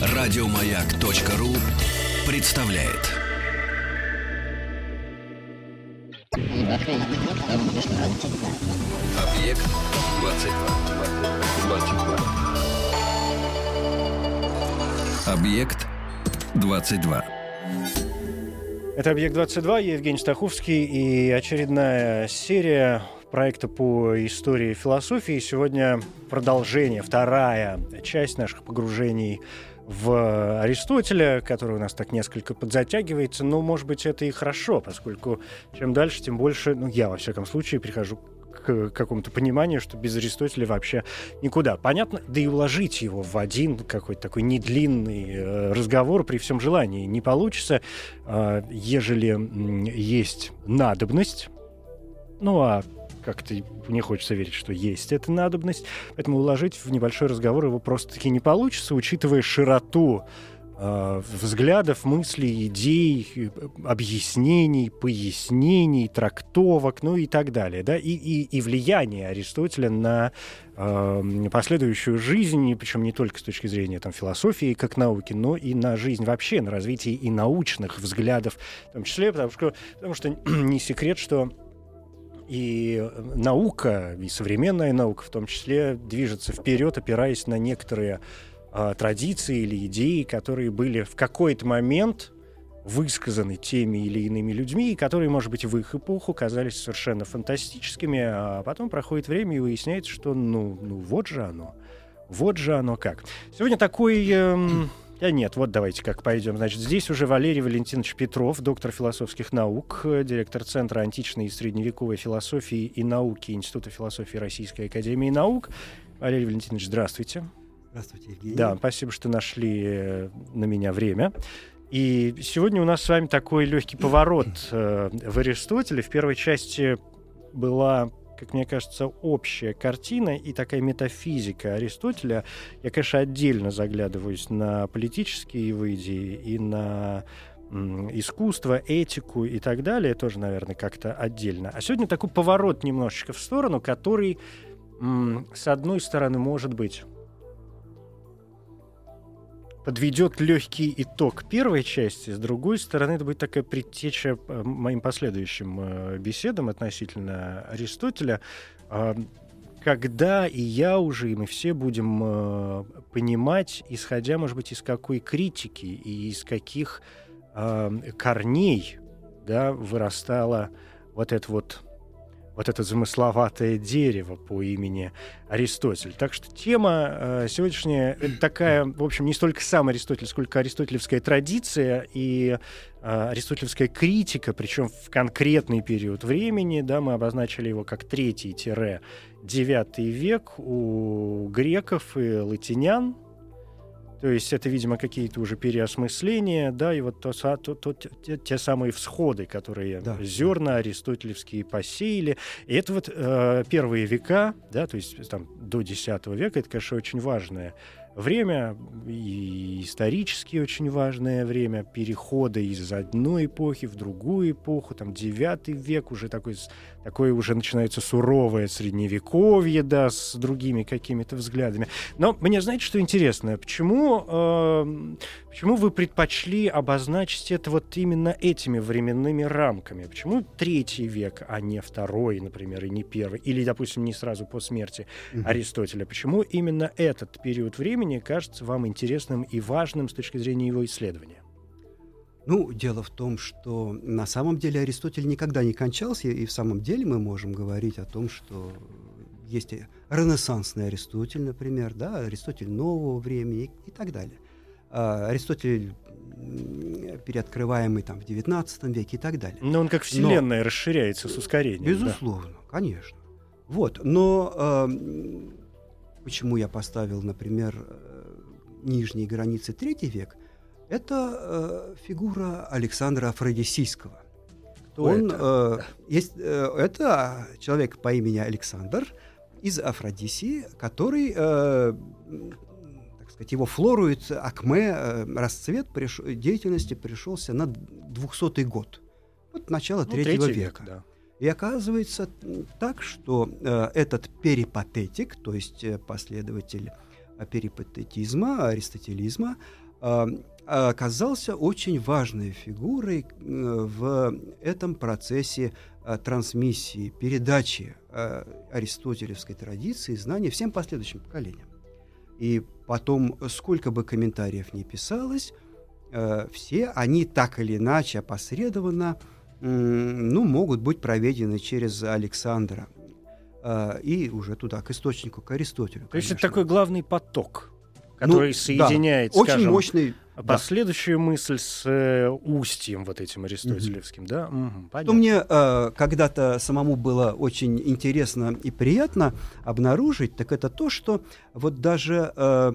Радиомаяк.ру представляет. Объект 22. 22. Объект 22. Это «Объект-22», я Евгений Стаховский и очередная серия проекта по истории философии. Сегодня продолжение, вторая часть наших погружений в Аристотеля, который у нас так несколько подзатягивается, но, может быть, это и хорошо, поскольку чем дальше, тем больше, ну, я, во всяком случае, прихожу к какому-то пониманию, что без Аристотеля вообще никуда. Понятно, да и уложить его в один какой-то такой недлинный э, разговор при всем желании не получится, э, ежели есть надобность, ну а как-то мне хочется верить, что есть эта надобность. Поэтому уложить в небольшой разговор его просто-таки не получится, учитывая широту э, взглядов, мыслей, идей, объяснений, пояснений, трактовок, ну и так далее, да, и, и, и влияние Аристотеля на э, последующую жизнь, причем не только с точки зрения там, философии как науки, но и на жизнь вообще, на развитие и научных взглядов в том числе, потому что, потому что не секрет, что и наука, и современная наука в том числе, движется вперед, опираясь на некоторые э, традиции или идеи, которые были в какой-то момент высказаны теми или иными людьми, и которые, может быть, в их эпоху казались совершенно фантастическими, а потом проходит время и выясняется, что ну, ну вот же оно. Вот же оно как. Сегодня такой... Эм, да нет, вот давайте как пойдем. Значит, здесь уже Валерий Валентинович Петров, доктор философских наук, директор Центра античной и средневековой философии и науки Института философии Российской Академии Наук. Валерий Валентинович, здравствуйте. Здравствуйте, Евгений. Да, спасибо, что нашли э, на меня время. И сегодня у нас с вами такой легкий поворот э, в Аристотеле. В первой части была как мне кажется, общая картина и такая метафизика Аристотеля. Я, конечно, отдельно заглядываюсь на политические идеи и на искусство, этику и так далее, тоже, наверное, как-то отдельно. А сегодня такой поворот немножечко в сторону, который, с одной стороны, может быть подведет легкий итог первой части. С другой стороны, это будет такая предтеча э, моим последующим э, беседам относительно Аристотеля, а, когда и я уже, и мы все будем э, понимать, исходя, может быть, из какой критики и из каких а, корней да, вырастала вот это вот вот это замысловатое дерево по имени Аристотель. Так что тема э, сегодняшняя такая, в общем, не столько сам Аристотель, сколько аристотелевская традиция и э, аристотелевская критика, причем в конкретный период времени, да, мы обозначили его как третий-девятый век у греков и латинян, то есть это, видимо, какие-то уже переосмысления, да, и вот то, то, то, те, те самые всходы, которые да. зерна аристотелевские посеяли. И это вот э, первые века, да, то есть там до X века, это, конечно, очень важное время, и исторически очень важное время перехода из одной эпохи в другую эпоху, там, девятый век, уже такой, такое уже начинается суровое средневековье, да, с другими какими-то взглядами. Но мне, знаете, что интересно? Почему, э, почему вы предпочли обозначить это вот именно этими временными рамками? Почему третий век, а не второй, например, и не первый? Или, допустим, не сразу по смерти mm-hmm. Аристотеля? Почему именно этот период времени кажется вам интересным и важным с точки зрения его исследования? Ну, дело в том, что на самом деле Аристотель никогда не кончался, и в самом деле мы можем говорить о том, что есть ренессансный Аристотель, например, да, Аристотель нового времени и так далее. А Аристотель переоткрываемый там в XIX веке и так далее. Но он как вселенная но, расширяется с ускорением. Безусловно, да. конечно. Вот, но э, почему я поставил, например, э, нижние границы третий век, это э, фигура Александра Афродисийского. Кто Он, это? Э, есть, э, это человек по имени Александр из Афродисии, который, э, так сказать, его флору Акме, э, расцвет приш, деятельности пришелся на 200 год. Вот начало ну, третьего века. Век, да. И оказывается так, что э, этот перипатетик, то есть э, последователь перипатетизма, аристотелизма, э, оказался очень важной фигурой э, в этом процессе э, трансмиссии, передачи э, аристотелевской традиции, знаний всем последующим поколениям. И потом, сколько бы комментариев ни писалось, все они так или иначе опосредованно ну, могут быть проведены через Александра и уже туда, к источнику, к Аристотелю. То есть это такой главный поток, который ну, соединяет, да, скажем, очень мощный последующая да. мысль с э, устьем вот этим аристотелевским, mm-hmm. да? Угу, понятно. Мне э, когда-то самому было очень интересно и приятно обнаружить, так это то, что вот даже э,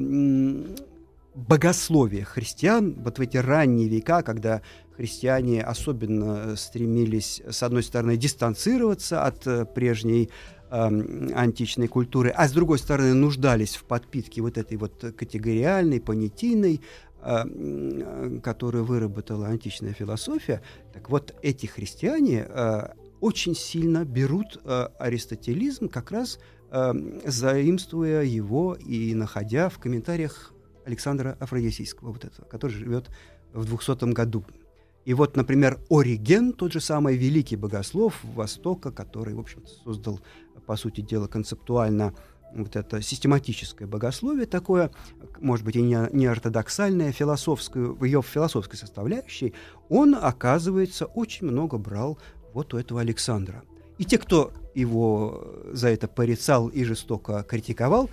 богословие христиан, вот в эти ранние века, когда христиане особенно стремились, с одной стороны, дистанцироваться от э, прежней э, античной культуры, а с другой стороны нуждались в подпитке вот этой вот категориальной, понятийной, а, которую выработала античная философия, так вот эти христиане а, очень сильно берут а, аристотелизм, как раз заимствуя его и находя в комментариях Александра Афродисийского, вот этого, который живет в 200 году. И вот, например, Ориген, тот же самый великий богослов Востока, который, в общем создал, по сути дела, концептуально вот это систематическое богословие такое, может быть, и не, не ортодоксальное, философское, в ее философской составляющей, он, оказывается, очень много брал вот у этого Александра. И те, кто его за это порицал и жестоко критиковал,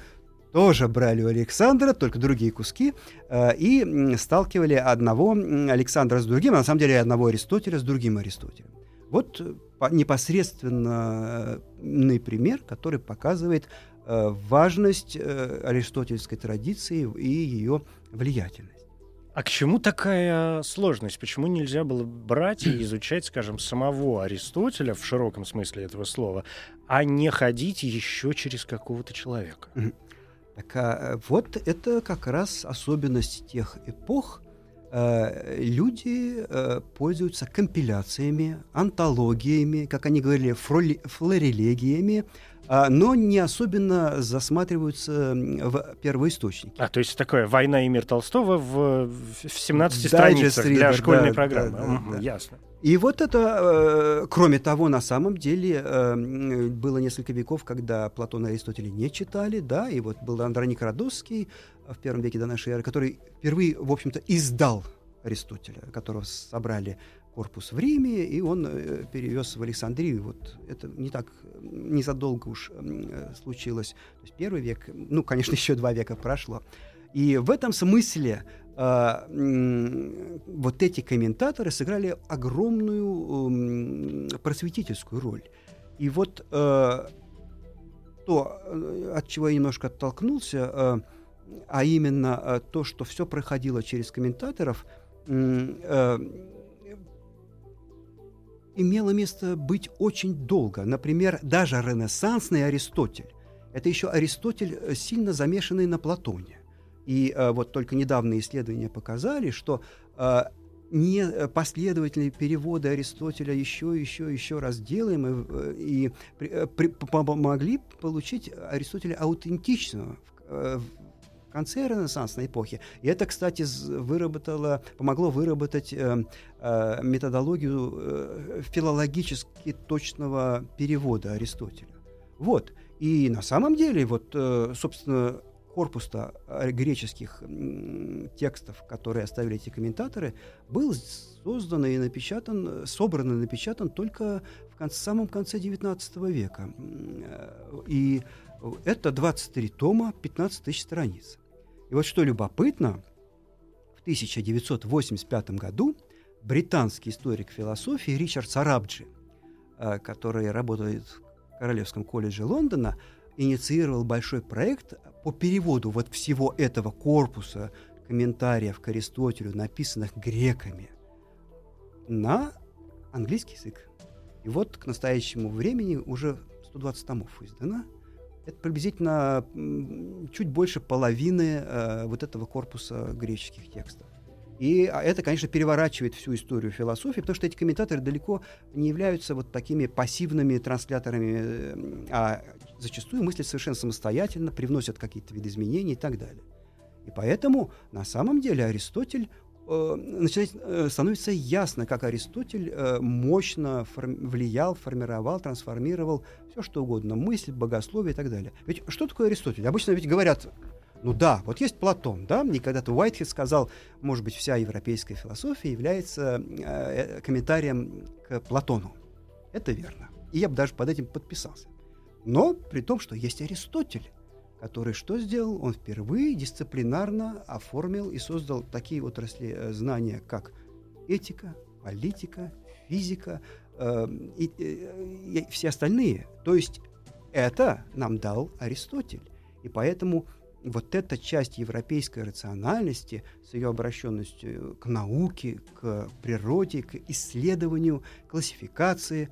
тоже брали у Александра, только другие куски, э, и сталкивали одного Александра с другим, а на самом деле одного Аристотеля с другим Аристотелем. Вот э, непосредственный пример, который показывает Э, важность э, аристотельской традиции и ее влиятельность. А к чему такая сложность? Почему нельзя было брать и изучать, скажем, самого Аристотеля в широком смысле этого слова, а не ходить еще через какого-то человека? Так а, вот это как раз особенность тех эпох. Люди пользуются компиляциями, антологиями, как они говорили, флорелегиями, а, но не особенно засматриваются в первоисточники. А, то есть такое «Война и мир Толстого» в, в 17 страницах для школьной да, программы. Да, да, угу, да. Ясно. И вот это, э, кроме того, на самом деле э, было несколько веков, когда Платона и Аристотеля не читали, да, и вот был Андроник Родосский в первом веке до нашей эры, который впервые, в общем-то, издал Аристотеля, которого собрали корпус в Риме, и он э, перевез в Александрию. Вот это не так, незадолго уж э, случилось. То есть первый век, ну, конечно, еще два века прошло. И в этом смысле э, вот эти комментаторы сыграли огромную просветительскую роль. И вот то, от чего я немножко оттолкнулся, а именно то, что все проходило через комментаторов, имело место быть очень долго. Например, даже ренессансный Аристотель. Это еще Аристотель, э, сильно замешанный на Платоне. И э, вот только недавние исследования показали, что э, не э, последовательные переводы Аристотеля еще, еще, еще раз делаем и, э, и при, помогли получить Аристотеля аутентичного в, в конце Ренессансной эпохи. И это, кстати, выработало, помогло выработать э, э, методологию э, филологически точного перевода Аристотеля. Вот. И на самом деле, вот, э, собственно, корпус-то э, греческих текстов, которые оставили эти комментаторы, был создан и напечатан, собран и напечатан только в конце, самом конце XIX века. Э, и это 23 тома, 15 тысяч страниц. И вот что любопытно, в 1985 году британский историк философии Ричард Сарабджи, э, который работает в Королевском колледже Лондона, инициировал большой проект по переводу вот всего этого корпуса комментариев к Аристотелю, написанных греками, на английский язык. И вот к настоящему времени уже 120 томов издано – это приблизительно чуть больше половины э, вот этого корпуса греческих текстов. И а, это, конечно, переворачивает всю историю философии, потому что эти комментаторы далеко не являются вот такими пассивными трансляторами, э, а зачастую мыслят совершенно самостоятельно, привносят какие-то видоизменения и так далее. И поэтому на самом деле Аристотель начинает, э, становится ясно, как Аристотель э, мощно форм, влиял, формировал, трансформировал все что угодно, мысль, богословие и так далее. Ведь что такое Аристотель? Обычно ведь говорят, ну да, вот есть Платон, да, мне когда-то Уайтхед сказал, может быть, вся европейская философия является э, комментарием к Платону. Это верно. И я бы даже под этим подписался. Но при том, что есть Аристотель, который что сделал? Он впервые дисциплинарно оформил и создал такие отрасли э, знания, как этика, политика, физика э, и, э, и все остальные. То есть это нам дал Аристотель. И поэтому вот эта часть европейской рациональности с ее обращенностью к науке, к природе, к исследованию, классификации,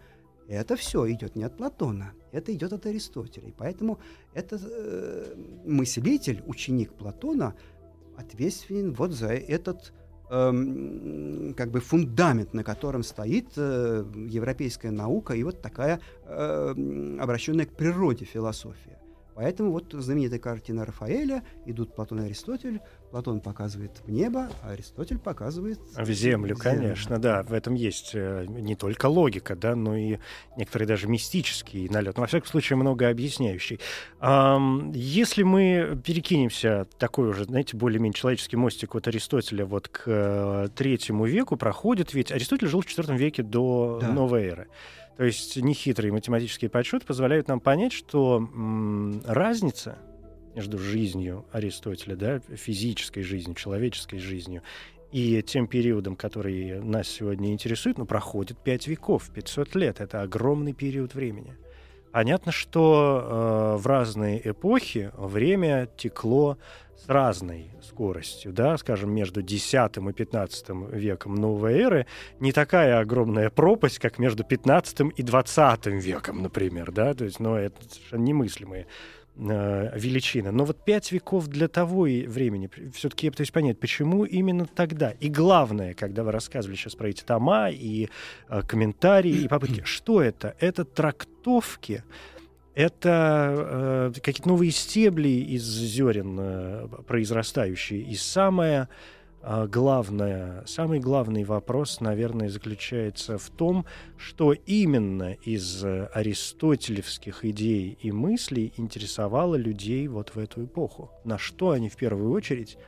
это все идет не от Платона, это идет от Аристотеля. И поэтому этот э, мыслитель, ученик Платона, ответственен вот за этот э, как бы фундамент, на котором стоит э, европейская наука и вот такая э, обращенная к природе философия. Поэтому вот знаменитая картина Рафаэля, идут Платон и Аристотель, Платон показывает в небо, а Аристотель показывает... В землю, в конечно, да. В этом есть э, не только логика, да, но и некоторые даже мистические налет. Но, во всяком случае, много объясняющий. Если мы перекинемся такой уже, знаете, более-менее человеческий мостик от Аристотеля вот к э, третьему веку, проходит, ведь Аристотель жил в IV веке до да. новой эры. То есть нехитрые математические подсчеты позволяют нам понять, что разница между жизнью Аристотеля, да, физической жизнью, человеческой жизнью, и тем периодом, который нас сегодня интересует, ну, проходит 5 веков, 500 лет. Это огромный период времени. Понятно, что э, в разные эпохи время текло с разной скоростью, да, скажем, между X и 15 веком новой эры не такая огромная пропасть, как между 15 и 20 веком, например, да, то есть, ну, это совершенно немыслимые э, величины. Но вот пять веков для того и времени, все-таки я пытаюсь понять, почему именно тогда? И главное, когда вы рассказывали сейчас про эти тома и э, комментарии, и попытки, что это? Это трактовки, это э, какие-то новые стебли из зерен э, произрастающие. И самое главное, самый главный вопрос, наверное, заключается в том, что именно из аристотелевских идей и мыслей интересовало людей вот в эту эпоху. На что они в первую очередь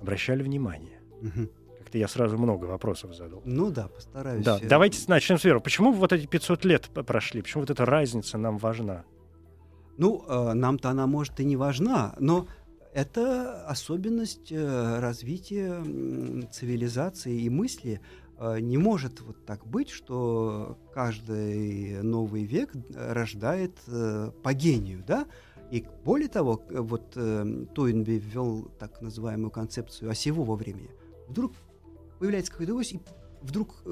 обращали внимание. Угу. Как-то я сразу много вопросов задал. Ну да, постараюсь. Да, давайте начнем с первого. Почему вот эти 500 лет прошли? Почему вот эта разница нам важна? Ну, э, нам-то она, может, и не важна, но это особенность э, развития цивилизации и мысли. Э, не может вот так быть, что каждый новый век рождает по гению, да? И более того, вот Тойнби ввел так называемую концепцию осевого времени. Вдруг появляется какая-то ось, и вдруг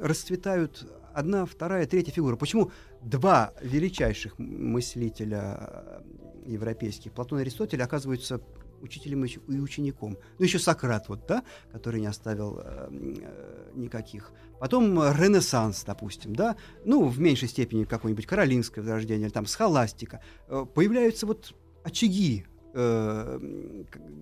расцветают одна, вторая, третья фигура. Почему два величайших мыслителя э, европейских, Платон и Аристотель, оказываются учителем и учеником. Ну, еще Сократ, вот, да, который не оставил э, э, никаких. Потом Ренессанс, допустим, да, ну, в меньшей степени какое-нибудь Каролинское возрождение, или там Схоластика. Э, появляются вот очаги Э,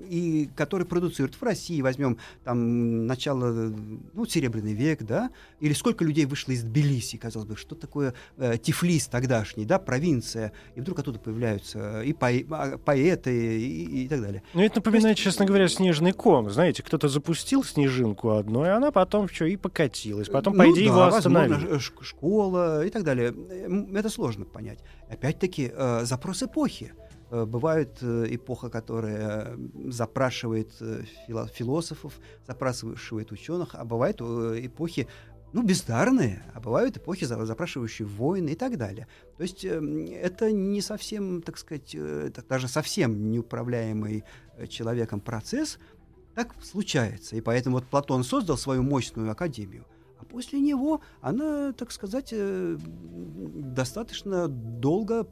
и который продуцирует в России, возьмем там начало, ну, Серебряный век, да, или сколько людей вышло из Тбилиси, казалось бы, что такое э, Тифлис тогдашний, да, провинция, и вдруг оттуда появляются и по, а, поэты и, и так далее. Ну, это напоминает, есть, честно говоря, снежный ком, знаете, кто-то запустил снежинку одну, и она потом что, и покатилась, потом, по ну, идее, да, его остановили. Возможно, школа и так далее. Это сложно понять. Опять-таки, э, запрос эпохи. Э, бывает э, эпоха, которая запрашивает э, философов, запрашивает ученых, а бывают эпохи ну, бездарные, а бывают эпохи, запрашивающие войны и так далее. То есть это не совсем, так сказать, даже совсем неуправляемый человеком процесс, так случается. И поэтому вот Платон создал свою мощную академию, а после него она, так сказать, достаточно долго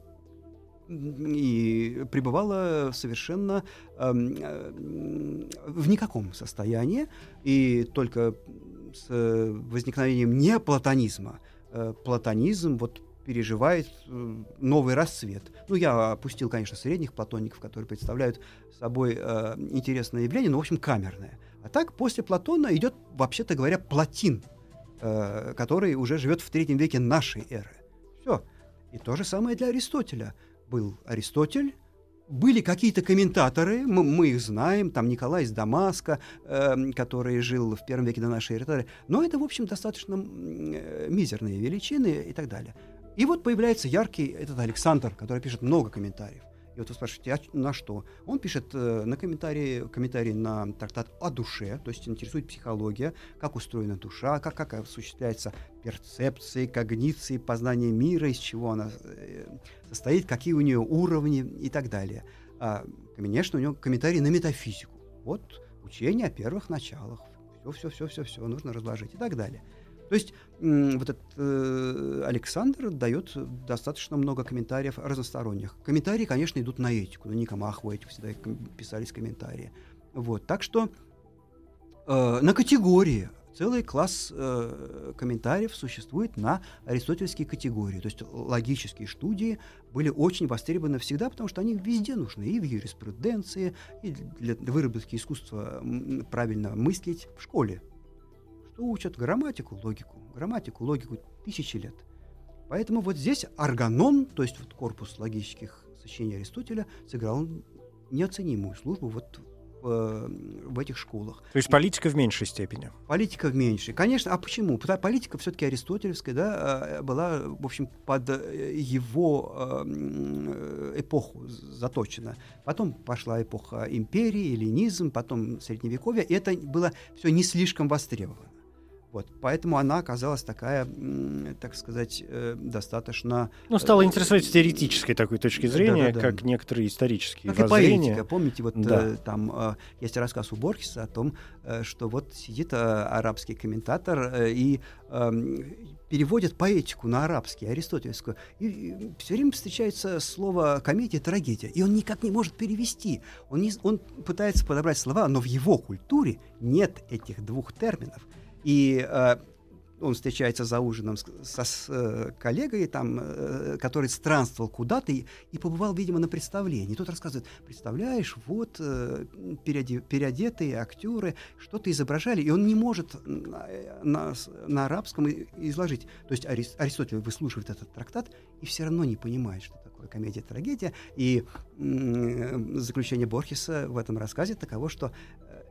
и пребывала совершенно э, в никаком состоянии, и только с возникновением неоплатонизма э, платонизм вот переживает э, новый расцвет. Ну, я опустил, конечно, средних платоников, которые представляют собой э, интересное явление, но, в общем, камерное. А так, после Платона идет, вообще-то говоря, Платин, э, который уже живет в третьем веке нашей эры. Все. И то же самое для Аристотеля. Был Аристотель, были какие-то комментаторы, мы, мы их знаем, там Николай из Дамаска, э, который жил в первом веке до нашей эры, но это, в общем, достаточно э, мизерные величины и так далее. И вот появляется яркий этот Александр, который пишет много комментариев. И вот вы спрашиваете, а на что? Он пишет э, на комментарии, комментарии на трактат о душе, то есть интересует психология, как устроена душа, как, как осуществляется перцепции, когниции, познание мира, из чего она э, состоит, какие у нее уровни и так далее. А, конечно, у него комментарии на метафизику. Вот учение о первых началах. Все-все-все-все-все нужно разложить и так далее. То есть вот этот э, Александр дает достаточно много комментариев разносторонних. Комментарии, конечно, идут на этику. Ну, Ника Махова этику всегда писались комментарии. Вот, так что э, на категории целый класс э, комментариев существует на аристотельские категории. То есть логические студии были очень востребованы всегда, потому что они везде нужны. И в юриспруденции, и для выработки искусства правильно мыслить в школе что учат грамматику, логику. Грамматику, логику тысячи лет. Поэтому вот здесь органон, то есть вот корпус логических сочинений Аристотеля, сыграл неоценимую службу вот в, э, в этих школах. То есть политика в меньшей степени? Политика в меньшей. Конечно, а почему? Потому политика все-таки аристотелевская, да, э, была, в общем, под э, его эпоху заточена. Потом пошла эпоха империи, эллинизм, потом средневековье, и это было все не слишком востребовано. Вот, поэтому она оказалась такая, так сказать, э, достаточно... Ну, стала э, интересовать с теоретической такой точки зрения, да, да, да. как некоторые исторические как воззрения. и поэтика. Помните, вот да. э, там есть рассказ у Борхеса о том, что вот сидит арабский комментатор и э, переводит поэтику на арабский, аристотельскую, и, и все время встречается слово комедия, трагедия, и он никак не может перевести. Он, не, он пытается подобрать слова, но в его культуре нет этих двух терминов. И э, он встречается за ужином с, со, с э, коллегой, там, э, который странствовал куда-то и, и побывал, видимо, на представлении. И тот рассказывает, представляешь, вот э, переоде, переодетые актеры что-то изображали, и он не может на, на, на арабском изложить. То есть Ари, Аристотель выслушивает этот трактат и все равно не понимает, что такое комедия-трагедия. И э, заключение Борхеса в этом рассказе таково, что э,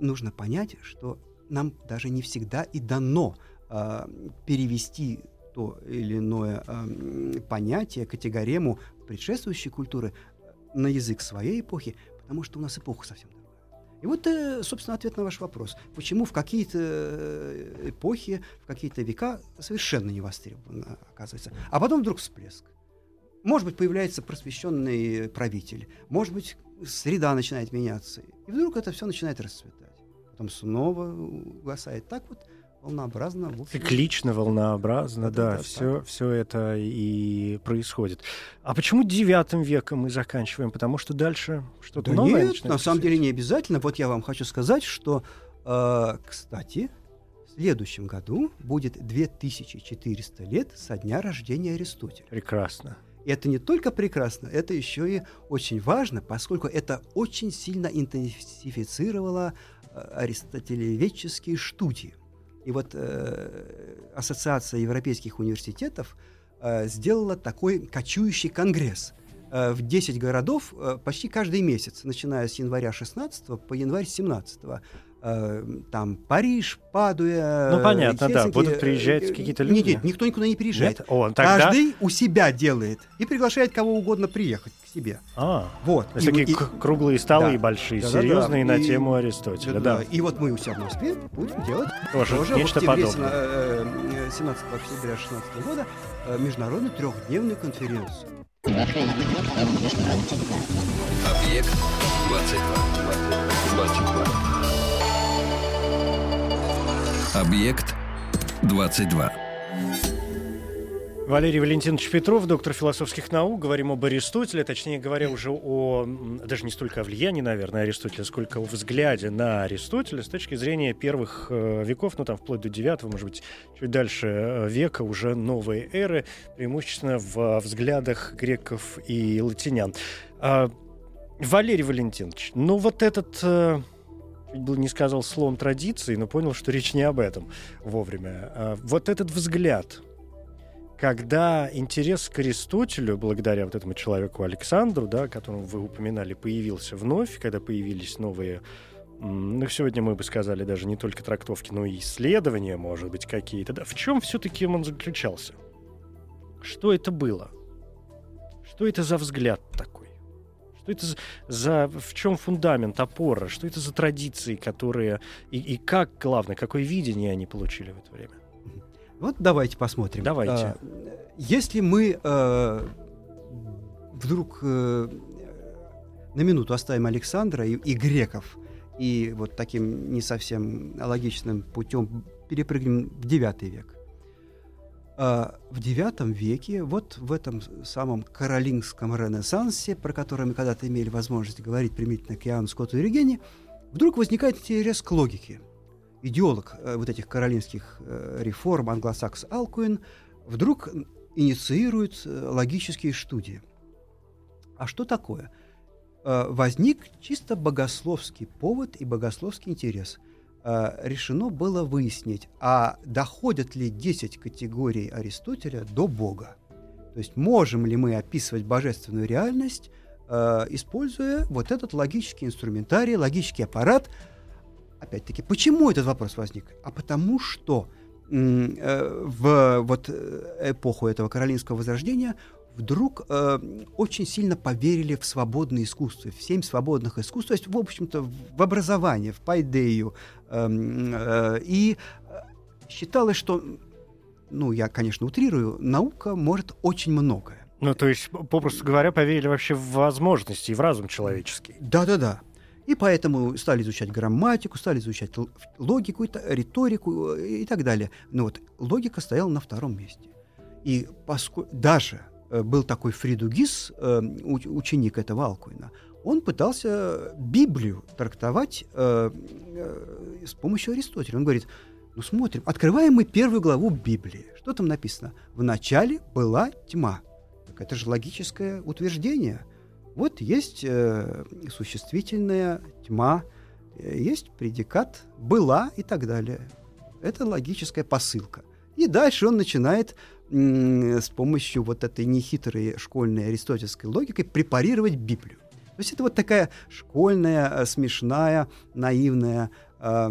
нужно понять, что нам даже не всегда и дано э, перевести то или иное э, понятие, категорему предшествующей культуры на язык своей эпохи, потому что у нас эпоха совсем другая. И вот, э, собственно, ответ на ваш вопрос. Почему в какие-то э, эпохи, в какие-то века совершенно не востребовано, оказывается. А потом вдруг всплеск. Может быть, появляется просвещенный правитель. Может быть, среда начинает меняться. И вдруг это все начинает расцветать потом снова угасает. Так вот волнообразно. В общем. Циклично, волнообразно, да, да, все, все это и происходит. А почему девятым веком мы заканчиваем? Потому что дальше что-то да новое нет, на самом деле не обязательно. Вот я вам хочу сказать, что, э, кстати, в следующем году будет 2400 лет со дня рождения Аристотеля. Прекрасно. И это не только прекрасно, это еще и очень важно, поскольку это очень сильно интенсифицировало аристотелеведческие студии. И вот э, Ассоциация европейских университетов э, сделала такой кочующий конгресс э, в 10 городов э, почти каждый месяц, начиная с января 16 по январь 17 э, там Париж, Падуя. Ну понятно, Хельсинки. да, будут приезжать э, какие-то люди. Нет, нет, никто никуда не приезжает. Нет? О, тогда... Каждый у себя делает и приглашает кого угодно приехать к себе. А, вот. И, такие и, круглые столы да, большие, да, серьезные да, да. на и, тему Аристотеля. Да, да. И вот мы у себя в Москве будем делать тоже, тоже нечто подобное. 17 э, октября 2016 года э, международную трехдневную конференцию. Объект 22. 22. Объект 22. Валерий Валентинович Петров, доктор философских наук. Говорим об Аристотеле, точнее говоря, уже о, даже не столько о влиянии, наверное, Аристотеля, сколько о взгляде на Аристотеля с точки зрения первых э, веков, ну там вплоть до 9 может быть, чуть дальше э, века, уже новой эры, преимущественно в взглядах греков и латинян. А, Валерий Валентинович, ну вот этот... Э, не сказал слом традиции, но понял, что речь не об этом вовремя. А, вот этот взгляд когда интерес к Аристотелю, благодаря вот этому человеку Александру, да, которого вы упоминали, появился вновь, когда появились новые ну, сегодня мы бы сказали даже не только трактовки, но и исследования, может быть, какие-то. Да, в чем все-таки он заключался? Что это было? Что это за взгляд такой? Что это за... В чем фундамент, опора? Что это за традиции, которые... И, и как, главное, какое видение они получили в это время? Вот давайте посмотрим. Давайте. А, если мы э, вдруг э, на минуту оставим Александра и, и греков, и вот таким не совсем логичным путем перепрыгнем в IX век. А, в IX веке, вот в этом самом каролингском ренессансе, про который мы когда-то имели возможность говорить примитивно к Иоанну Скотту и Регене, вдруг возникает интерес к логике – идеолог э, вот этих каролинских э, реформ, англосакс Алкуин, вдруг инициирует э, логические студии. А что такое? Возник чисто богословский повод и богословский интерес. Решено было выяснить, а доходят ли 10 категорий Аристотеля до Бога. То есть можем ли мы описывать божественную реальность, используя вот этот логический инструментарий, логический аппарат – Опять-таки, почему этот вопрос возник? А потому что э, в вот э, эпоху этого каролинского возрождения вдруг э, очень сильно поверили в свободное искусство, в семь свободных искусств, то есть, в общем-то, в образование, в пайдею. Эм, э, и считалось, что, ну, я, конечно, утрирую, наука может очень многое. Ну, то есть, попросту говоря, поверили вообще в возможности и в разум человеческий. Да-да-да. И поэтому стали изучать грамматику, стали изучать логику, риторику э, и так далее. Но вот логика стояла на втором месте. И даже э, был такой Фридугис, э, ученик этого Алкуина, он пытался Библию трактовать с помощью Аристотеля. Он говорит, ну смотрим, открываем мы первую главу Библии. Что там написано? В начале была тьма. Так это же логическое утверждение – вот есть э, существительная тьма, э, есть предикат была и так далее. Это логическая посылка. И дальше он начинает с помощью вот этой нехитрой школьной аристотельской логикой препарировать Библию. То есть это вот такая школьная, э, смешная, наивная э,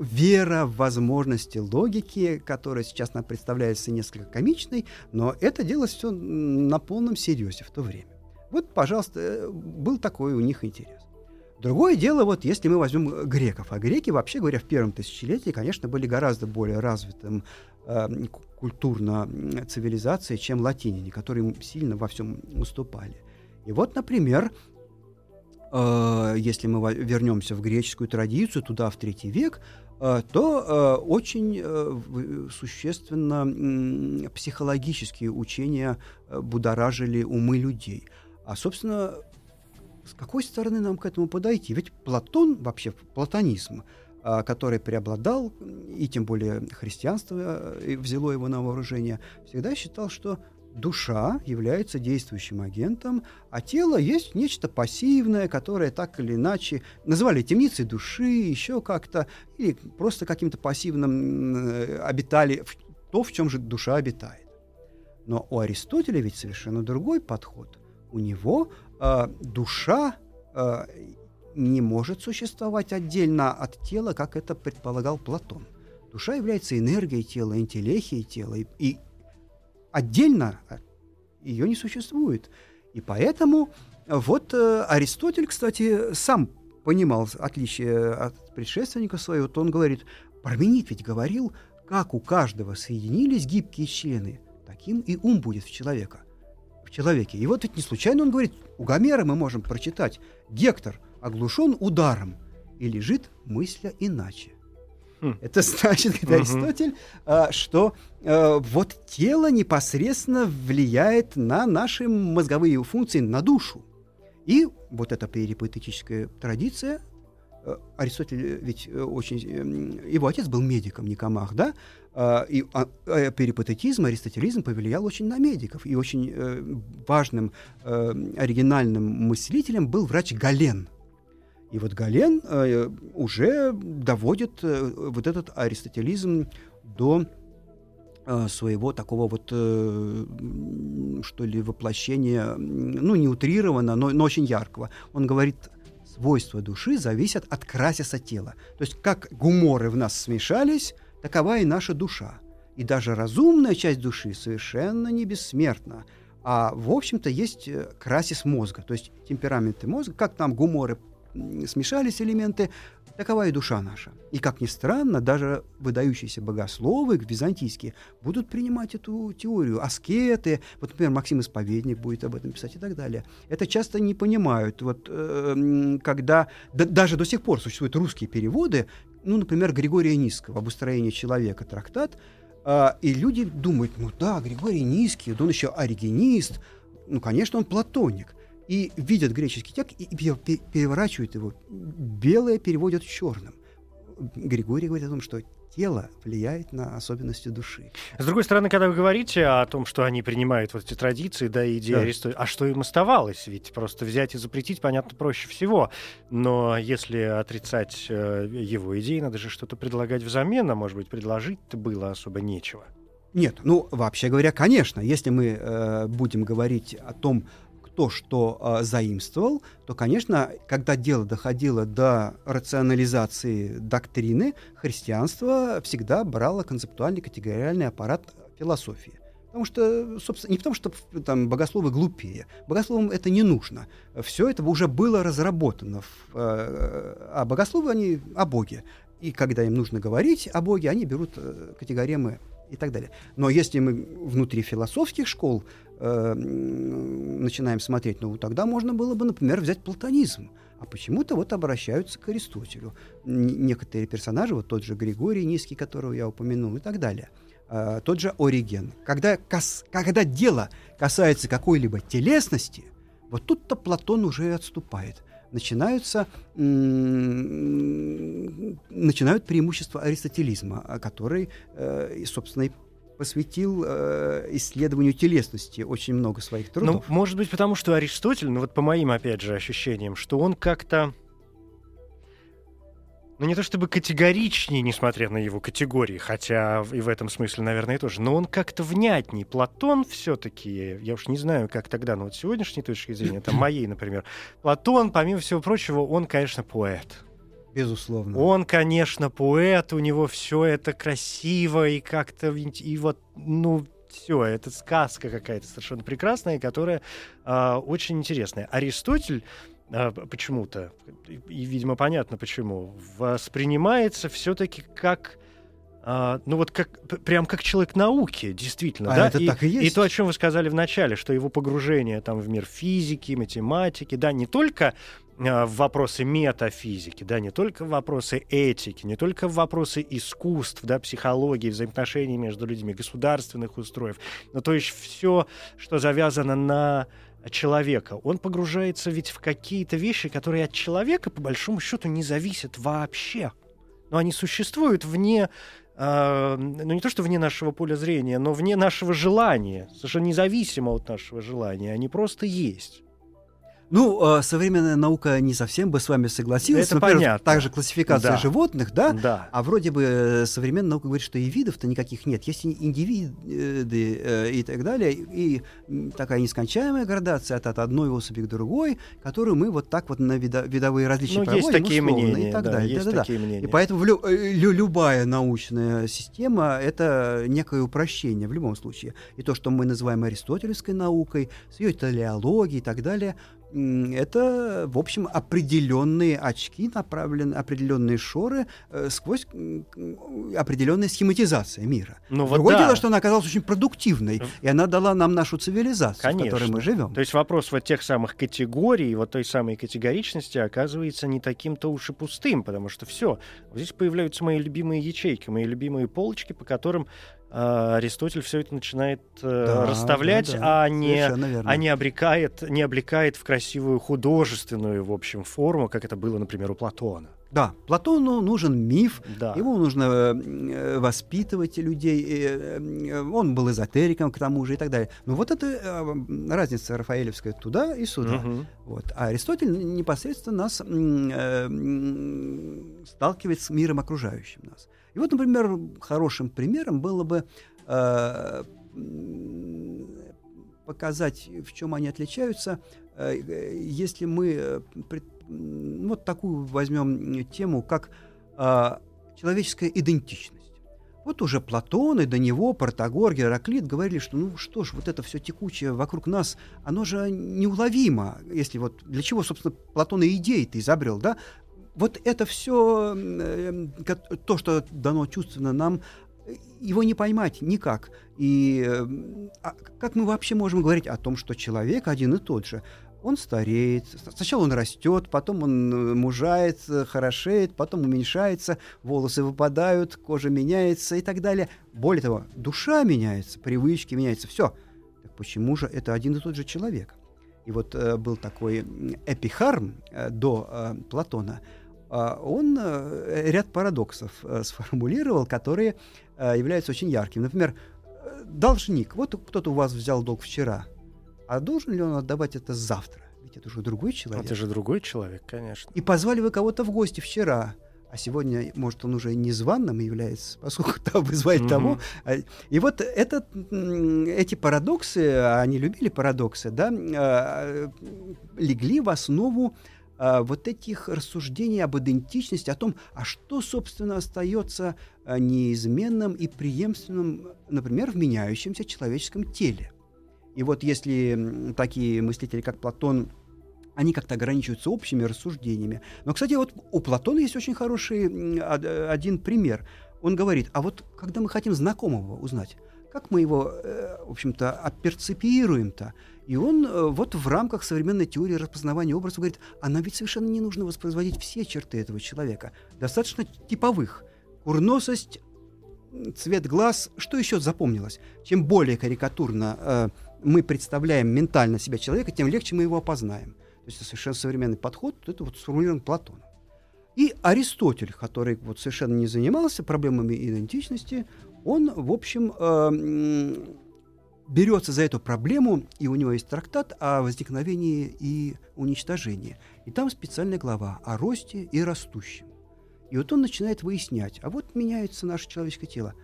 вера в возможности логики, которая сейчас нам представляется несколько комичной, но это делалось все на полном серьезе в то время. Вот, пожалуйста, э, был такой у них интерес. Другое дело, вот если мы возьмем греков, а греки, вообще говоря, в первом тысячелетии, конечно, были гораздо более развитым э, культурно цивилизацией, чем латиняне, которые сильно во всем уступали. И вот, например, э, если мы вернемся в греческую традицию, туда в третий век, э, то э, очень э, существенно э, психологические учения э, будоражили умы людей – а, собственно, с какой стороны нам к этому подойти? Ведь Платон, вообще платонизм, а, который преобладал, и тем более христианство э, взяло его на вооружение, всегда считал, что душа является действующим агентом, а тело есть нечто пассивное, которое так или иначе называли темницей души, еще как-то, или просто каким-то пассивным э, обитали, то, в чем же душа обитает. Но у Аристотеля ведь совершенно другой подход – у него э, душа э, не может существовать отдельно от тела, как это предполагал Платон. Душа является энергией тела, интеллехией тела, и, и отдельно ее не существует. И поэтому вот э, Аристотель, кстати, сам понимал отличие от предшественника своего, то он говорит, Парменид ведь говорил, как у каждого соединились гибкие члены, таким и ум будет в человека человеке. И вот ведь не случайно он говорит, у Гомера мы можем прочитать, Гектор оглушен ударом и лежит мысля иначе. Хм. Это значит, говорит Аристотель, а, что а, вот тело непосредственно влияет на наши мозговые функции, на душу. И вот эта перипатетическая традиция, э, Аристотель ведь э, очень... Эм, его отец был медиком, Никомах, да? А, и перипатетизм, аристотелизм повлиял очень на медиков. И очень э, важным оригинальным мыслителем был врач Гален. И вот Гален уже доводит вот этот аристотелизм до Э, своего такого вот, э, что ли, воплощения, ну, не утрированно, но, но очень яркого. Он говорит, свойства души зависят от красиса тела. То есть как гуморы в нас смешались, такова и наша душа. И даже разумная часть души совершенно не бессмертна. А, в общем-то, есть э, красис мозга, то есть темпераменты мозга, как там гуморы смешались элементы, Такова и душа наша. И, как ни странно, даже выдающиеся богословы византийские будут принимать эту теорию. Аскеты, вот, например, Максим Исповедник будет об этом писать и так далее. Это часто не понимают. Вот, э, когда да, даже до сих пор существуют русские переводы, ну, например, Григория Низкого «Об устроении человека» трактат, э, и люди думают, ну да, Григорий Низкий, он еще оригенист, ну, конечно, он платоник – и видят греческий текст и переворачивают его. Белое переводят черным. Григорий говорит о том, что тело влияет на особенности души. С другой стороны, когда вы говорите о том, что они принимают вот эти традиции, да, идеи да. Аристотеля, а что им оставалось? Ведь просто взять и запретить, понятно, проще всего. Но если отрицать э, его идеи, надо же что-то предлагать взамен, а может быть, предложить-то было особо нечего. Нет, ну, вообще говоря, конечно, если мы э, будем говорить о том, то, что э, заимствовал, то, конечно, когда дело доходило до рационализации доктрины, христианство всегда брало концептуальный категориальный аппарат философии. Потому что, собственно, не потому, что там богословы глупее. Богословам это не нужно. Все это уже было разработано. В, э, а богословы, они о Боге. И когда им нужно говорить о Боге, они берут э, категории и так далее. Но если мы внутри философских школ э, начинаем смотреть, ну тогда можно было бы, например, взять платонизм. А почему-то вот обращаются к Аристотелю. Некоторые персонажи, вот тот же Григорий Низкий, которого я упомянул, и так далее. Э, тот же Ориген. Когда, кас- когда дело касается какой-либо телесности, вот тут-то Платон уже отступает. Начинаются, начинают преимущества аристотелизма, который, э, собственно, и посвятил э, исследованию телесности очень много своих трудов. Ну, может быть, потому что Аристотель, ну вот по моим, опять же, ощущениям, что он как-то ну, не то чтобы категоричнее, несмотря на его категории, хотя и в этом смысле, наверное, тоже, но он как-то внятней. Платон все-таки, я уж не знаю, как тогда, но вот сегодняшней точки зрения, там моей, например, Платон, помимо всего прочего, он, конечно, поэт. Безусловно. Он, конечно, поэт, у него все это красиво и как-то и вот, ну, все, это сказка какая-то совершенно прекрасная, которая э, очень интересная. Аристотель э, почему-то, и, и, видимо, понятно почему, воспринимается все-таки как а, ну вот как прям как человек науки, действительно, а да. Это и, так и, есть. и то, о чем вы сказали в начале, что его погружение там в мир физики, математики, да, не только а, в вопросы метафизики, да, не только в вопросы этики, не только в вопросы искусств, да, психологии, взаимоотношений между людьми, государственных устроев, но то есть все, что завязано на человека. Он погружается ведь в какие-то вещи, которые от человека, по большому счету, не зависят вообще. Но они существуют вне Uh, ну не то, что вне нашего поля зрения, но вне нашего желания, совершенно независимо от нашего желания, они просто есть. Ну, а, современная наука не совсем бы с вами согласилась. Это Например, понятно. Также классификация да. животных, да? Да. А вроде бы э, современная наука говорит, что и видов-то никаких нет. Есть индивиды э, и так далее. И такая нескончаемая градация от, одной особи к другой, которую мы вот так вот на видо, видовые различия ну, проводим. Есть такие условно, мнения. И так да, далее. Есть да, да, такие да. мнения. И поэтому лю, э, лю, любая научная система — это некое упрощение в любом случае. И то, что мы называем аристотелевской наукой, с ее телеологией и так далее — это, в общем, определенные очки, направленные, определенные шоры э, сквозь определенная схематизация мира. Ну, вот Другое да. дело, что она оказалась очень продуктивной, и она дала нам нашу цивилизацию, Конечно. в которой мы живем. То есть вопрос вот тех самых категорий, вот той самой категоричности оказывается не таким-то уж и пустым, потому что все, здесь появляются мои любимые ячейки, мои любимые полочки, по которым э, Аристотель все это начинает э, Да, расставлять, да, да. а не а не обрекает, не облекает в красивую художественную, в общем, форму, как это было, например, у Платона. Да, Платону нужен миф, Да. Ему нужно э, воспитывать людей. э, э, Он был эзотериком, к тому же, и так далее. Но вот это э, разница Рафаэлевская туда и сюда. Мгм. Вот. А Аристотель непосредственно нас э, сталкивает с миром окружающим нас. И вот, например, хорошим примером было бы э, показать, в чем они отличаются, э, если мы э, пред- вот такую возьмем тему, как э, человеческая идентичность. Вот уже Платон и до него Протагор, Гераклит говорили, что ну что ж, вот это все текучее вокруг нас, оно же неуловимо, если вот для чего, собственно, Платон и идеи-то изобрел, да? Вот это все, то, что дано чувственно нам, его не поймать никак. И э, а как мы вообще можем говорить о том, что человек один и тот же? Он стареет, сначала он растет, потом он э, мужает, хорошеет, потом уменьшается, волосы выпадают, кожа меняется и так далее. Более того, душа меняется, привычки меняются, все. Так почему же это один и тот же человек? И вот э, был такой Эпихарм э, до э, Платона. А он э, ряд парадоксов э, сформулировал, которые э, являются очень яркими. Например, должник. Вот кто-то у вас взял долг вчера, а должен ли он отдавать это завтра? Ведь это уже другой человек. Это же другой человек, конечно. И позвали вы кого-то в гости вчера, а сегодня, может, он уже незваным является, поскольку там вызвали Мгм. того. А, И вот этот, эти парадоксы, а они любили парадоксы, да, легли в основу а, вот этих рассуждений об идентичности, о том, а что, собственно, остается а, неизменным и преемственным, например, в меняющемся человеческом теле. И вот если такие мыслители, как Платон, они как-то ограничиваются общими рассуждениями. Но, кстати, вот у Платона есть очень хороший э, один пример. Он говорит, а вот когда мы хотим знакомого узнать, как мы его, э, в общем-то, оперцепируем-то? И он э, вот в рамках современной теории распознавания образов говорит, а нам ведь совершенно не нужно воспроизводить все черты этого человека. Достаточно типовых. Курносость, цвет глаз, что еще запомнилось? Чем более карикатурно э, мы представляем ментально себя человека, тем легче мы его опознаем. То есть это совершенно современный подход, это вот сформулирован Платоном. И Аристотель, который вот совершенно не занимался проблемами идентичности, он, в общем, э, берется за эту проблему, и у него есть трактат о возникновении и уничтожении. И там специальная глава о росте и растущем. И вот он начинает выяснять, а вот меняется наше человеческое тело.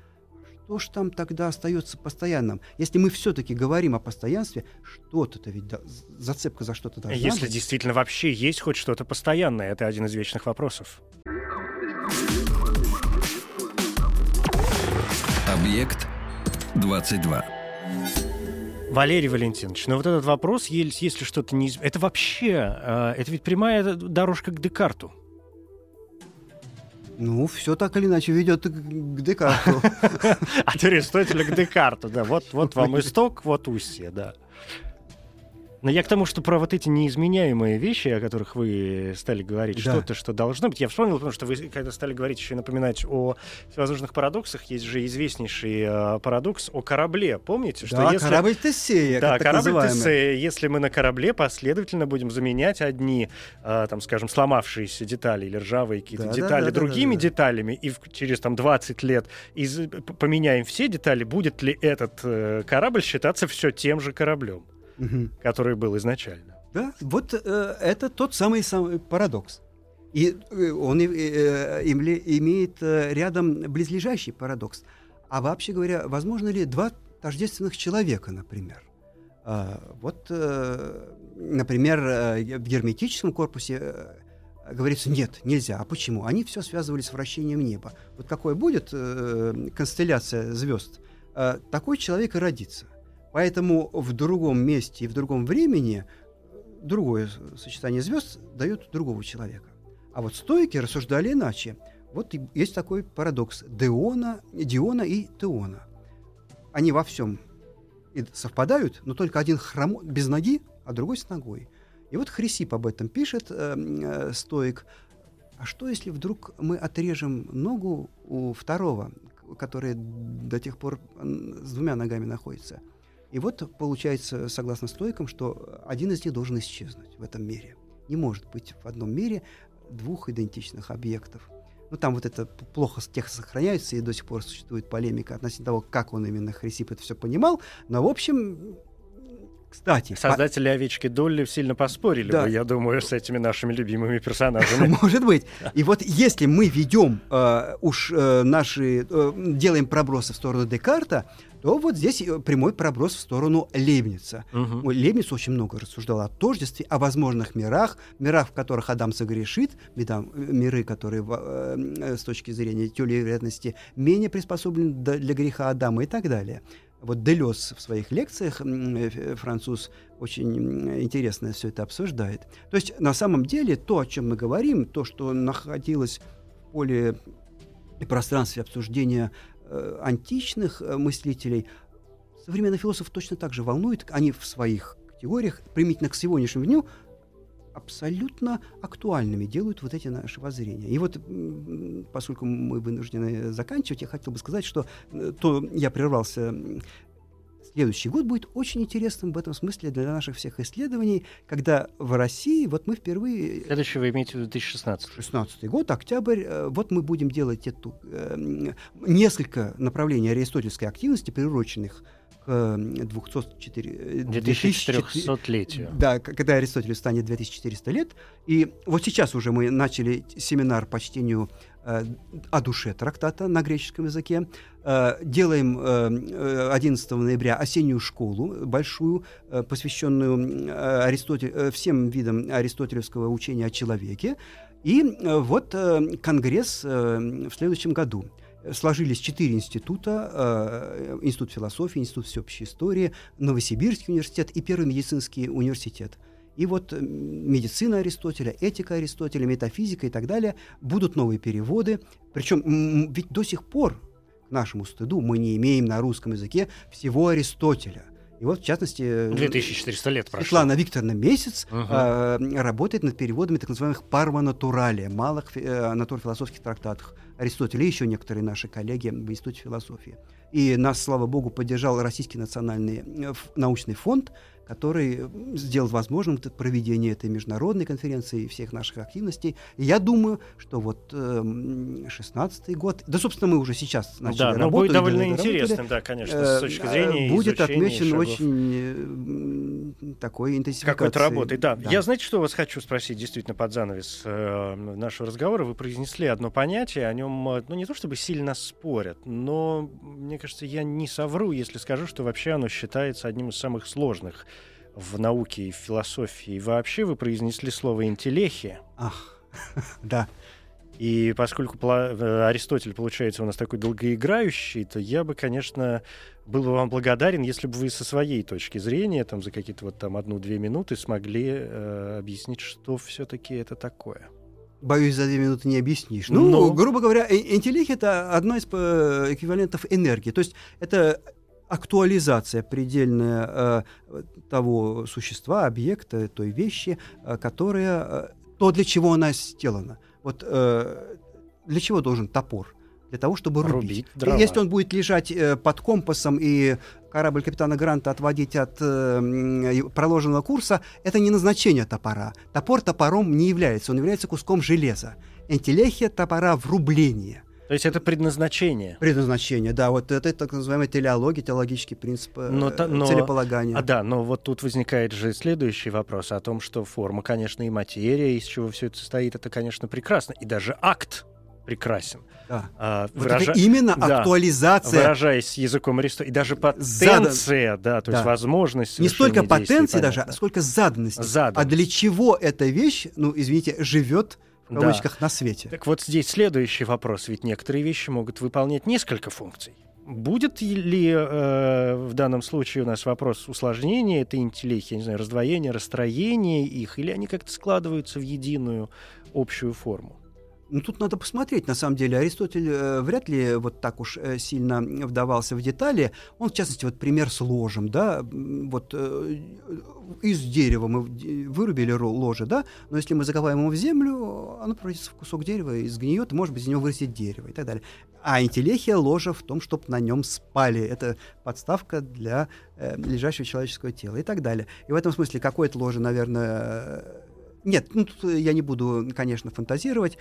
Что ж там тогда остается постоянным? Если мы все-таки говорим о постоянстве, что-то-то ведь да- зацепка за что-то должна Если быть. действительно вообще есть хоть что-то постоянное, это один из вечных вопросов. Объект 22. Валерий Валентинович, ну вот этот вопрос, если что-то не... Это вообще, э, это ведь прямая дорожка к Декарту. Ну, все так или иначе ведет к, к Декарту. От Аристотеля к Декарту, да. Вот, вот вам исток, вот устье, да. Но я к тому, что про вот эти неизменяемые вещи, о которых вы стали говорить, Да. что-то, что должно быть, я вспомнил, потому что вы, когда стали говорить еще и напоминать о всевозможных парадоксах, есть же известнейший э, парадокс о корабле. Помните, что Да, если... корабль Тесея, Да, корабль. Тесея, если мы на корабле последовательно будем заменять одни, э, там, скажем, сломавшиеся детали или ржавые какие-то Да, да, детали да, да, другими да, да. деталями, и в- через там 20 лет из, поменяем все детали, будет ли этот э, корабль считаться все тем же кораблем, Мгм. который был изначально? Да, вот э, это тот самый, самый парадокс. И э, он э, имле- имеет э, рядом близлежащий парадокс. А вообще говоря, возможно ли два тождественных человека, например? А, вот, э, например, э, в герметическом корпусе э, говорится, нет, нельзя. А почему? Они все связывали с вращением неба. Вот какой будет э, констелляция звезд, э, такой человек и родится. Поэтому в другом месте и в другом времени другое сочетание звезд дает другого человека. А вот стойки рассуждали иначе. Вот есть такой парадокс Деона, Диона и Теона. Они во всем совпадают, но только один хром... без ноги, а другой с ногой. И вот Хрисип об этом пишет, э, э, стоик. А что, если вдруг мы отрежем ногу у второго, который до тех пор с двумя ногами находится? И вот получается, согласно стойкам, что один из них должен исчезнуть в этом мире. Не может быть в одном мире двух идентичных объектов. Ну, там вот это плохо текст сохраняется, и до сих пор существует полемика относительно того, как он именно Хрисип это все понимал. Но, в общем, кстати, создатели по... овечки Долли сильно поспорили да. бы, я думаю, с этими нашими любимыми персонажами. Может быть. И вот если мы ведем э, уж э, наши, э, делаем пробросы в сторону Декарта, то вот здесь э, прямой проброс в сторону Лейбница. Угу. Лейбниц очень много рассуждал о тождестве, о возможных мирах, мирах, в которых Адам согрешит, миры, которые э, с точки зрения теории вероятности менее приспособлены для греха Адама и так далее. Вот Делес в своих лекциях, э, француз, очень интересно все это обсуждает. То есть на самом деле то, о чем мы говорим, то, что находилось в поле и пространстве обсуждения э, античных э, мыслителей, современных философов точно так же волнует. Они в своих категориях, применительно к сегодняшнему дню, абсолютно актуальными делают вот эти наши воззрения. И вот, поскольку мы вынуждены заканчивать, я хотел бы сказать, что э, то я прервался следующий год будет очень интересным в этом смысле для наших всех исследований, когда в России, вот мы впервые... Следующий вы имеете в виду 2016? 16 год, октябрь, э, вот мы будем делать эту, э, несколько направлений аристотельской активности, приуроченных к 204... 2400-летию. Да, когда Аристотелю станет 2400 лет. И вот сейчас уже мы начали семинар по чтению э, о душе трактата на греческом языке. Э, делаем э, 11 ноября осеннюю школу большую, э, посвященную э, Аристотель, э, всем видам аристотелевского учения о человеке. И э, вот э, конгресс э, в следующем году сложились четыре института. Э, институт философии, Институт всеобщей истории, Новосибирский университет и Первый медицинский университет. И вот медицина Аристотеля, этика Аристотеля, метафизика и так далее будут новые переводы. Причем ведь до сих пор, к нашему стыду, мы не имеем на русском языке всего Аристотеля. И вот, в частности, 2400 лет прошло. Светлана Викторовна Месяц угу. э, работает над переводами так называемых парва натуралия, малых э, натурфилософских трактатов Аристотеля и еще некоторые наши коллеги в Институте философии. И нас, слава богу, поддержал Российский национальный э, научный фонд, который сделал возможным проведение этой международной конференции и всех наших активностей. И я думаю, что вот э, 16 год, да, собственно, мы уже сейчас начали да, работу. Да, будет довольно интересным, да, конечно, с э, точки зрения Будет отмечен шагов. очень э, такой интенсивной Какой-то работы, да. да. Я, знаете, что вас хочу спросить, действительно, под занавес э, нашего разговора. Вы произнесли одно понятие, о нем, ну, не то чтобы сильно спорят, но, мне кажется, я не совру, если скажу, что вообще оно считается одним из самых сложных в науке и в философии. И вообще вы произнесли слово «интеллехия». Ах, да. И поскольку э, Аристотель, получается, у нас такой долгоиграющий, то я бы, конечно, был бы вам благодарен, если бы вы со своей точки зрения, там, за какие-то вот там одну-две минуты смогли э, объяснить, что все-таки это такое. Боюсь, за две минуты не объяснишь. Ну, Но... грубо говоря, интеллект — это одно из э, эквивалентов энергии. То есть это актуализация предельная э, того существа, объекта, той вещи, э, которая, э, то, для чего она сделана. Вот э, для чего должен топор? Для того, чтобы рубить. рубить Если он будет лежать э, под компасом и корабль капитана Гранта отводить от э, проложенного курса, это не назначение топора. Топор топором не является, он является куском железа. Энтелехия топора в рублении – то есть это предназначение. Предназначение, да. Вот это так называемая телеология, теологический принцип э, но, но, целеполагания. А, да, но вот тут возникает же следующий вопрос о том, что форма, конечно, и материя, из чего все это состоит, это, конечно, прекрасно. И даже акт прекрасен. Да. А, вот выража... это именно да, актуализация. Выражаясь языком Аристотеля. И даже потенция, Задан... да, то да. есть возможность Не столько потенции даже, а сколько заданности. заданности. А для чего эта вещь, ну, извините, живет в кавычках, да. на свете. Так вот здесь следующий вопрос. Ведь некоторые вещи могут выполнять несколько функций. Будет ли э, в данном случае у нас вопрос усложнения этой интеллихии, не знаю, раздвоения, расстроения их, или они как-то складываются в единую общую форму? Ну, тут надо посмотреть, на самом деле. Аристотель э, вряд ли вот так уж э, сильно вдавался в детали. Он, в частности, вот пример с ложем, да, вот э, из дерева мы вырубили ложе, да, но если мы закопаем его в землю, оно превратится в кусок дерева и сгниет, может быть, из него вырастет дерево и так далее. А интеллехия ложа в том, чтобы на нем спали. Это подставка для э, лежащего человеческого тела и так далее. И в этом смысле какое-то ложе, наверное, нет, ну, тут я не буду, конечно, фантазировать.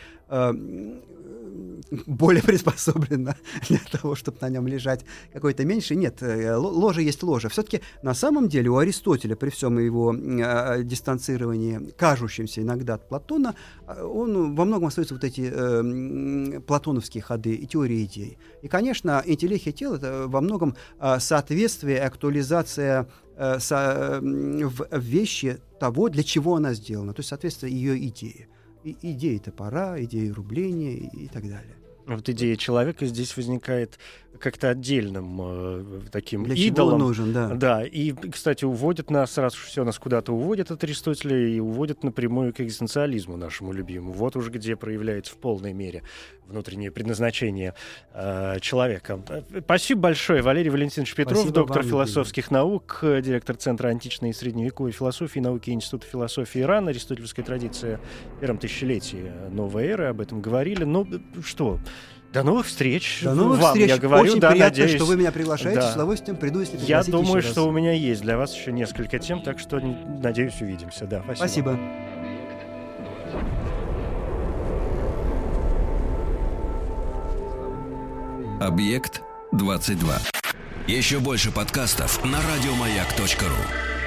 Э, более приспособлено для того, чтобы на нем лежать какой-то меньше. Нет, э, ложе есть ложе. Все-таки на самом деле у Аристотеля, при всем его э, дистанцировании, кажущемся иногда от Платона, э, он во многом остается вот эти э, платоновские ходы и теории идей. И, конечно, интеллехия тела — это во многом э, соответствие, актуализация э, со, э, в вещи того, для чего она сделана, то есть соответствие ее идеи. И, идеи топора, идеи рубления и, так далее. Вот идея человека здесь возникает как-то отдельным э, таким Для идолом. Чего нужен, да. Да, и, кстати, уводит нас, раз уж все нас куда-то уводит от Аристотеля, и уводит напрямую к экзистенциализму нашему любимому. Вот уж где проявляется в полной мере внутреннее предназначение э, человека. Спасибо большое, Валерий Валентинович Петров, Спасибо доктор вам, философских Евгений. наук, директор Центра античной и средневековой философии, науки Института философии Ирана, аристотельская традиция в первом тысячелетии новой эры, об этом говорили. Ну, что, до новых встреч. До новых Вам, встреч. Я говорю, Очень да, приятно, надеюсь, что вы меня приглашаете. да. С удовольствием приду, если Я думаю, еще что раз. у меня есть для вас еще несколько тем, так что, надеюсь, увидимся. Да, спасибо. Спасибо. Объект 22. Еще больше подкастов на радиомаяк.ру.